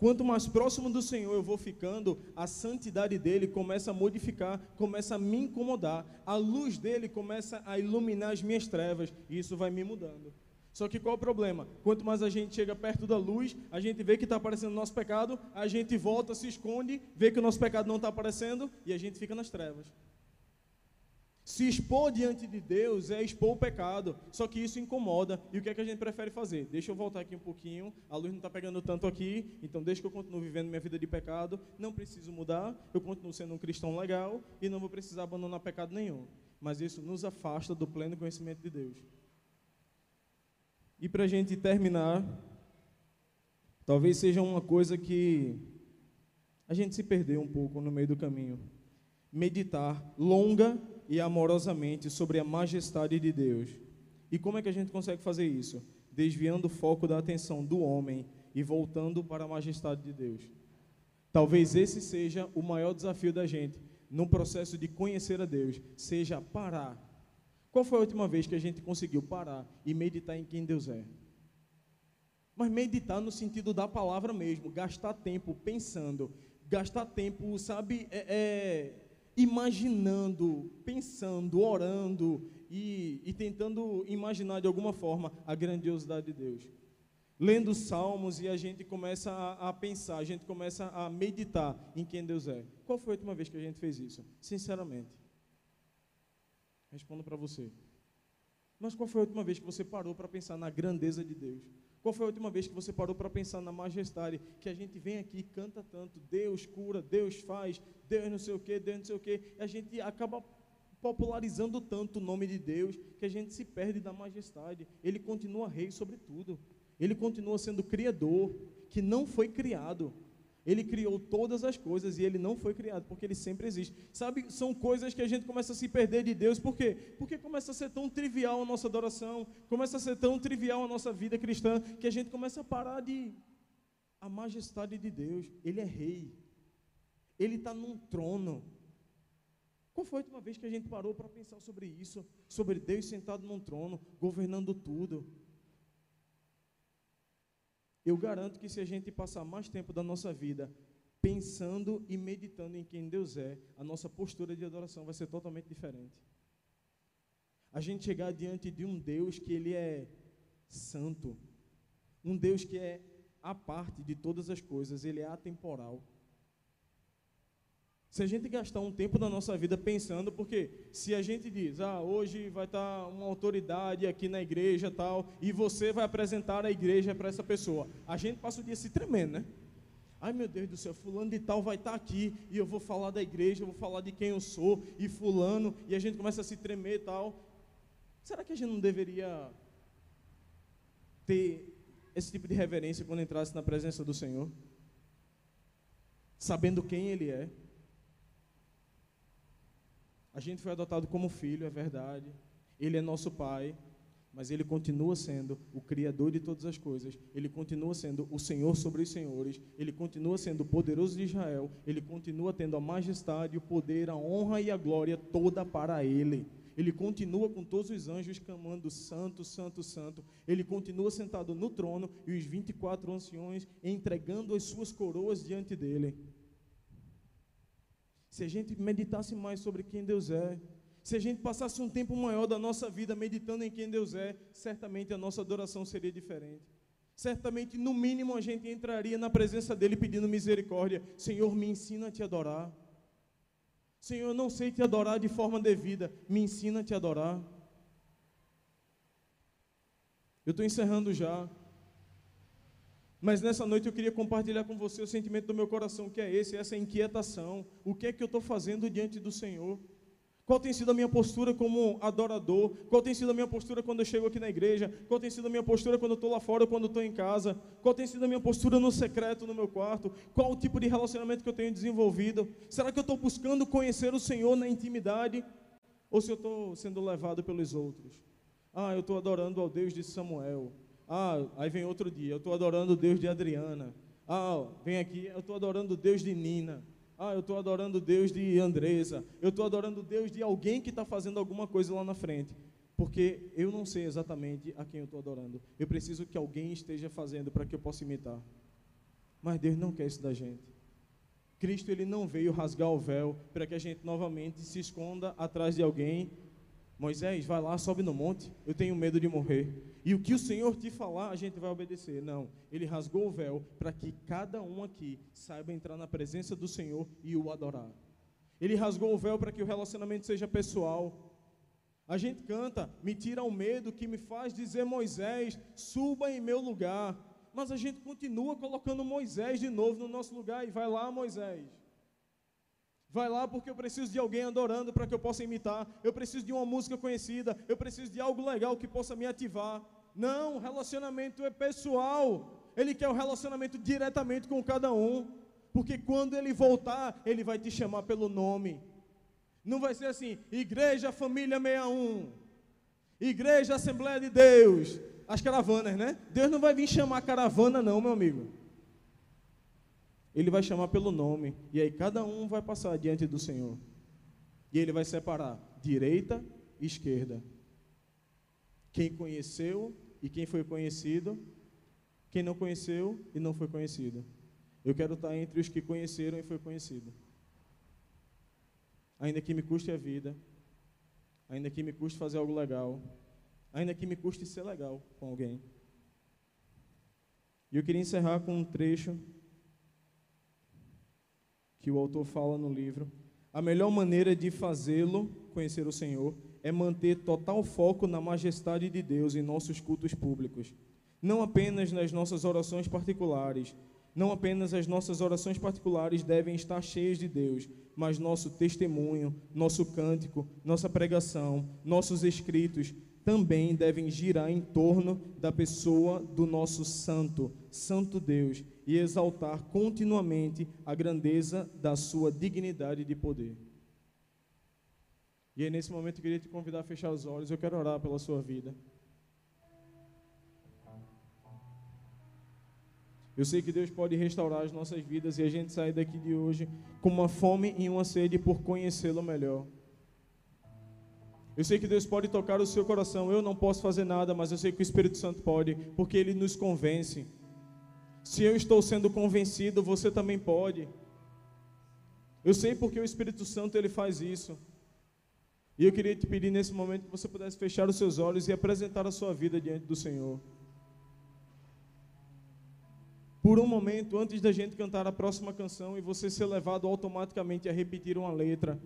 Quanto mais próximo do Senhor eu vou ficando, a santidade dele começa a modificar, começa a me incomodar. A luz dele começa a iluminar as minhas trevas. E isso vai me mudando. Só que qual o problema? Quanto mais a gente chega perto da luz, a gente vê que está aparecendo o nosso pecado, a gente volta, se esconde, vê que o nosso pecado não está aparecendo e a gente fica nas trevas. Se expor diante de Deus é expor o pecado, só que isso incomoda. E o que é que a gente prefere fazer? Deixa eu voltar aqui um pouquinho, a luz não está pegando tanto aqui, então deixa que eu continue vivendo minha vida de pecado, não preciso mudar, eu continuo sendo um cristão legal e não vou precisar abandonar pecado nenhum. Mas isso nos afasta do pleno conhecimento de Deus. E para a gente terminar, talvez seja uma coisa que a gente se perdeu um pouco no meio do caminho. Meditar longa e amorosamente sobre a majestade de Deus. E como é que a gente consegue fazer isso? Desviando o foco da atenção do homem e voltando para a majestade de Deus. Talvez esse seja o maior desafio da gente no processo de conhecer a Deus, seja parar qual foi a última vez que a gente conseguiu parar e meditar em quem Deus é? Mas meditar no sentido da palavra mesmo, gastar tempo pensando, gastar tempo, sabe, é, é, imaginando, pensando, orando e, e tentando imaginar de alguma forma a grandiosidade de Deus. Lendo salmos e a gente começa a, a pensar, a gente começa a meditar em quem Deus é. Qual foi a última vez que a gente fez isso? Sinceramente. Respondo para você. Mas qual foi a última vez que você parou para pensar na grandeza de Deus? Qual foi a última vez que você parou para pensar na majestade? Que a gente vem aqui e canta tanto, Deus cura, Deus faz, Deus não sei o que, Deus não sei o que. A gente acaba popularizando tanto o nome de Deus que a gente se perde da majestade. Ele continua rei sobre tudo. Ele continua sendo criador, que não foi criado. Ele criou todas as coisas e ele não foi criado, porque ele sempre existe. Sabe, são coisas que a gente começa a se perder de Deus, por quê? Porque começa a ser tão trivial a nossa adoração, começa a ser tão trivial a nossa vida cristã, que a gente começa a parar de. A majestade de Deus, ele é rei, ele está num trono. Qual foi a última vez que a gente parou para pensar sobre isso? Sobre Deus sentado num trono, governando tudo? Eu garanto que se a gente passar mais tempo da nossa vida pensando e meditando em quem Deus é, a nossa postura de adoração vai ser totalmente diferente. A gente chegar diante de um Deus que ele é santo, um Deus que é a parte de todas as coisas, ele é atemporal. Se a gente gastar um tempo da nossa vida pensando, porque se a gente diz, ah, hoje vai estar uma autoridade aqui na igreja tal, e você vai apresentar a igreja para essa pessoa, a gente passa o dia se tremendo, né? Ai meu Deus do céu, fulano de tal vai estar aqui, e eu vou falar da igreja, eu vou falar de quem eu sou, e fulano, e a gente começa a se tremer e tal. Será que a gente não deveria ter esse tipo de reverência quando entrasse na presença do Senhor? Sabendo quem Ele é? A gente foi adotado como filho, é verdade. Ele é nosso pai, mas ele continua sendo o criador de todas as coisas. Ele continua sendo o Senhor sobre os senhores. Ele continua sendo o poderoso de Israel. Ele continua tendo a majestade, o poder, a honra e a glória toda para ele. Ele continua com todos os anjos clamando santo, santo, santo. Ele continua sentado no trono e os 24 anciões entregando as suas coroas diante dele se a gente meditasse mais sobre quem Deus é, se a gente passasse um tempo maior da nossa vida meditando em quem Deus é, certamente a nossa adoração seria diferente. Certamente, no mínimo, a gente entraria na presença dele pedindo misericórdia. Senhor, me ensina a te adorar. Senhor, eu não sei te adorar de forma devida. Me ensina a te adorar. Eu estou encerrando já. Mas nessa noite eu queria compartilhar com você o sentimento do meu coração, que é esse, essa inquietação. O que é que eu estou fazendo diante do Senhor? Qual tem sido a minha postura como adorador? Qual tem sido a minha postura quando eu chego aqui na igreja? Qual tem sido a minha postura quando eu estou lá fora ou quando estou em casa? Qual tem sido a minha postura no secreto, no meu quarto? Qual o tipo de relacionamento que eu tenho desenvolvido? Será que eu estou buscando conhecer o Senhor na intimidade? Ou se eu estou sendo levado pelos outros? Ah, eu estou adorando ao Deus de Samuel. Ah, aí vem outro dia, eu estou adorando o Deus de Adriana. Ah, vem aqui, eu estou adorando o Deus de Nina. Ah, eu estou adorando o Deus de Andresa. Eu estou adorando o Deus de alguém que está fazendo alguma coisa lá na frente. Porque eu não sei exatamente a quem eu estou adorando. Eu preciso que alguém esteja fazendo para que eu possa imitar. Mas Deus não quer isso da gente. Cristo ele não veio rasgar o véu para que a gente novamente se esconda atrás de alguém. Moisés, vai lá, sobe no monte. Eu tenho medo de morrer. E o que o Senhor te falar, a gente vai obedecer. Não, ele rasgou o véu para que cada um aqui saiba entrar na presença do Senhor e o adorar. Ele rasgou o véu para que o relacionamento seja pessoal. A gente canta, me tira o medo que me faz dizer Moisés, suba em meu lugar. Mas a gente continua colocando Moisés de novo no nosso lugar e vai lá, Moisés. Vai lá porque eu preciso de alguém adorando para que eu possa imitar. Eu preciso de uma música conhecida. Eu preciso de algo legal que possa me ativar. Não, relacionamento é pessoal. Ele quer o um relacionamento diretamente com cada um. Porque quando ele voltar, ele vai te chamar pelo nome. Não vai ser assim, Igreja Família 61, Igreja Assembleia de Deus, as caravanas, né? Deus não vai vir chamar caravana, não, meu amigo. Ele vai chamar pelo nome, e aí cada um vai passar diante do Senhor. E ele vai separar direita e esquerda. Quem conheceu e quem foi conhecido, quem não conheceu e não foi conhecido. Eu quero estar entre os que conheceram e foi conhecido ainda que me custe a vida, ainda que me custe fazer algo legal, ainda que me custe ser legal com alguém. E eu queria encerrar com um trecho que o autor fala no livro. A melhor maneira de fazê-lo conhecer o Senhor é manter total foco na majestade de Deus em nossos cultos públicos, não apenas nas nossas orações particulares, não apenas as nossas orações particulares devem estar cheias de Deus, mas nosso testemunho, nosso cântico, nossa pregação, nossos escritos também devem girar em torno da pessoa do nosso santo, santo Deus, e exaltar continuamente a grandeza da sua dignidade de poder. E aí, nesse momento, eu queria te convidar a fechar os olhos, eu quero orar pela sua vida. Eu sei que Deus pode restaurar as nossas vidas e a gente sair daqui de hoje com uma fome e uma sede por conhecê-lo melhor. Eu sei que Deus pode tocar o seu coração. Eu não posso fazer nada, mas eu sei que o Espírito Santo pode, porque ele nos convence. Se eu estou sendo convencido, você também pode. Eu sei porque o Espírito Santo ele faz isso. E eu queria te pedir nesse momento que você pudesse fechar os seus olhos e apresentar a sua vida diante do Senhor por um momento, antes da gente cantar a próxima canção e você ser levado automaticamente a repetir uma letra,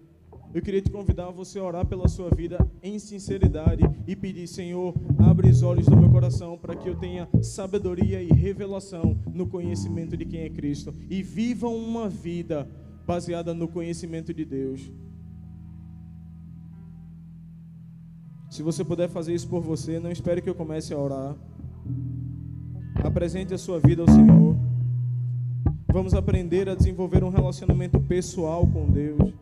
eu queria te convidar a você orar pela sua vida em sinceridade e pedir, Senhor, abre os olhos do meu coração para que eu tenha sabedoria e revelação no conhecimento de quem é Cristo e viva uma vida baseada no conhecimento de Deus. Se você puder fazer isso por você, não espere que eu comece a orar. Apresente a sua vida ao Senhor. Vamos aprender a desenvolver um relacionamento pessoal com Deus.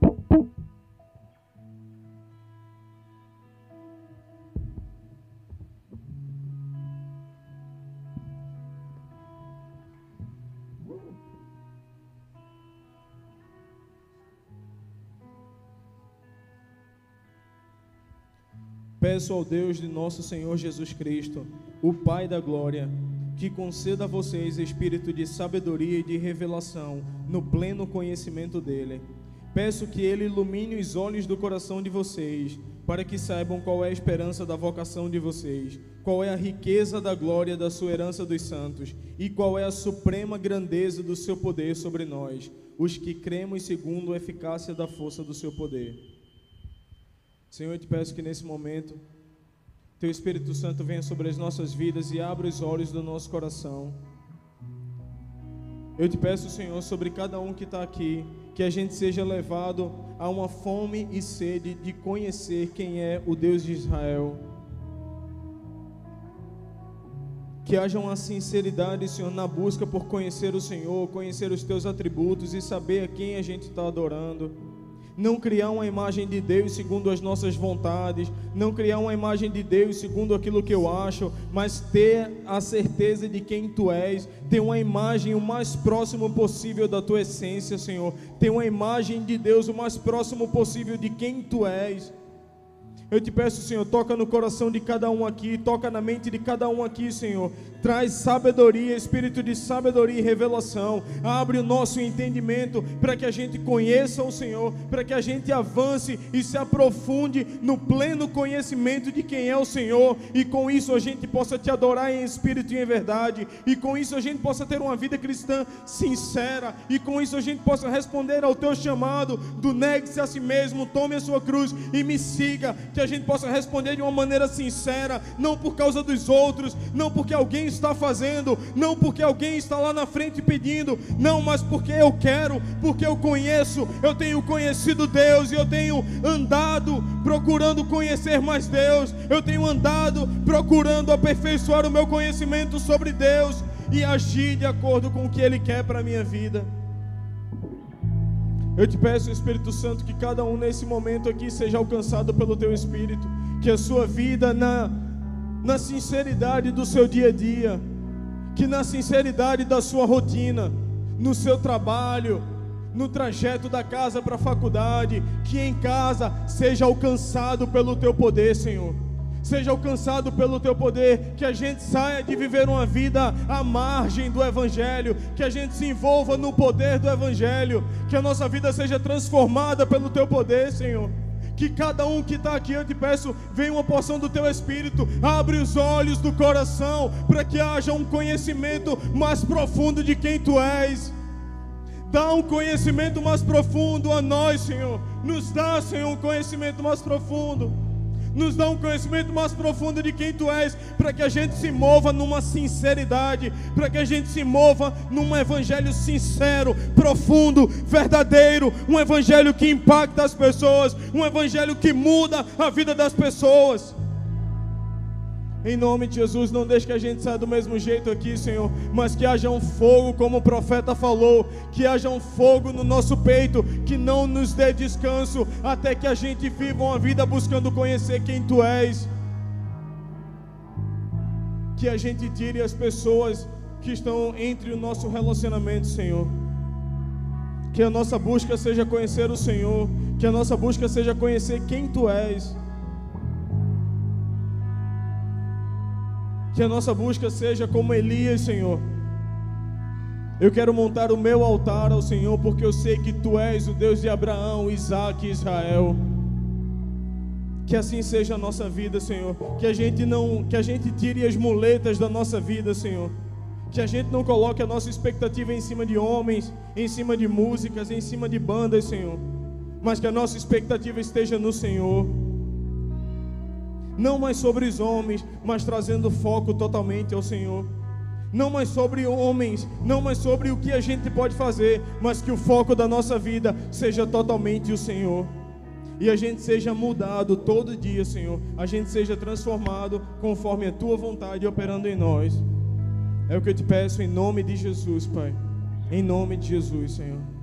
Peço ao Deus de nosso Senhor Jesus Cristo, o Pai da Glória, que conceda a vocês espírito de sabedoria e de revelação no pleno conhecimento dele. Peço que ele ilumine os olhos do coração de vocês, para que saibam qual é a esperança da vocação de vocês, qual é a riqueza da glória da sua herança dos santos e qual é a suprema grandeza do seu poder sobre nós, os que cremos segundo a eficácia da força do seu poder. Senhor, eu te peço que nesse momento teu Espírito Santo venha sobre as nossas vidas e abra os olhos do nosso coração. Eu te peço, Senhor, sobre cada um que está aqui, que a gente seja levado a uma fome e sede de conhecer quem é o Deus de Israel. Que haja uma sinceridade, Senhor, na busca por conhecer o Senhor, conhecer os teus atributos e saber a quem a gente está adorando não criar uma imagem de Deus segundo as nossas vontades, não criar uma imagem de Deus segundo aquilo que eu acho, mas ter a certeza de quem tu és, ter uma imagem o mais próximo possível da tua essência, Senhor, ter uma imagem de Deus o mais próximo possível de quem tu és. Eu te peço, Senhor, toca no coração de cada um aqui, toca na mente de cada um aqui, Senhor. Traz sabedoria, espírito de sabedoria e revelação. Abre o nosso entendimento para que a gente conheça o Senhor, para que a gente avance e se aprofunde no pleno conhecimento de quem é o Senhor, e com isso a gente possa te adorar em espírito e em verdade, e com isso a gente possa ter uma vida cristã sincera, e com isso a gente possa responder ao teu chamado do negue-se a si mesmo, tome a sua cruz e me siga que a gente possa responder de uma maneira sincera, não por causa dos outros, não porque alguém está fazendo, não porque alguém está lá na frente pedindo, não, mas porque eu quero, porque eu conheço, eu tenho conhecido Deus e eu tenho andado procurando conhecer mais Deus, eu tenho andado procurando aperfeiçoar o meu conhecimento sobre Deus e agir de acordo com o que Ele quer para a minha vida. Eu te peço, Espírito Santo, que cada um nesse momento aqui seja alcançado pelo Teu Espírito, que a sua vida na, na sinceridade do seu dia a dia, que na sinceridade da sua rotina, no seu trabalho, no trajeto da casa para a faculdade, que em casa seja alcançado pelo Teu poder, Senhor seja alcançado pelo teu poder, que a gente saia de viver uma vida à margem do Evangelho, que a gente se envolva no poder do Evangelho, que a nossa vida seja transformada pelo teu poder, Senhor. Que cada um que está aqui, eu te peço, venha uma porção do teu Espírito, abre os olhos do coração, para que haja um conhecimento mais profundo de quem tu és. Dá um conhecimento mais profundo a nós, Senhor. Nos dá, Senhor, um conhecimento mais profundo nos dá um conhecimento mais profundo de quem tu és, para que a gente se mova numa sinceridade, para que a gente se mova num evangelho sincero, profundo, verdadeiro, um evangelho que impacta as pessoas, um evangelho que muda a vida das pessoas. Em nome de Jesus, não deixe que a gente saia do mesmo jeito aqui, Senhor, mas que haja um fogo, como o profeta falou, que haja um fogo no nosso peito, que não nos dê descanso, até que a gente viva uma vida buscando conhecer quem Tu és. Que a gente tire as pessoas que estão entre o nosso relacionamento, Senhor. Que a nossa busca seja conhecer o Senhor, que a nossa busca seja conhecer quem Tu és. Que a nossa busca seja como Elias, Senhor. Eu quero montar o meu altar ao Senhor, porque eu sei que Tu és o Deus de Abraão, Isaac e Israel. Que assim seja a nossa vida, Senhor. Que a gente não, que a gente tire as muletas da nossa vida, Senhor. Que a gente não coloque a nossa expectativa em cima de homens, em cima de músicas, em cima de bandas, Senhor. Mas que a nossa expectativa esteja no Senhor não mais sobre os homens, mas trazendo foco totalmente ao Senhor. Não mais sobre homens, não mais sobre o que a gente pode fazer, mas que o foco da nossa vida seja totalmente o Senhor. E a gente seja mudado todo dia, Senhor. A gente seja transformado conforme a tua vontade operando em nós. É o que eu te peço em nome de Jesus, Pai. Em nome de Jesus, Senhor.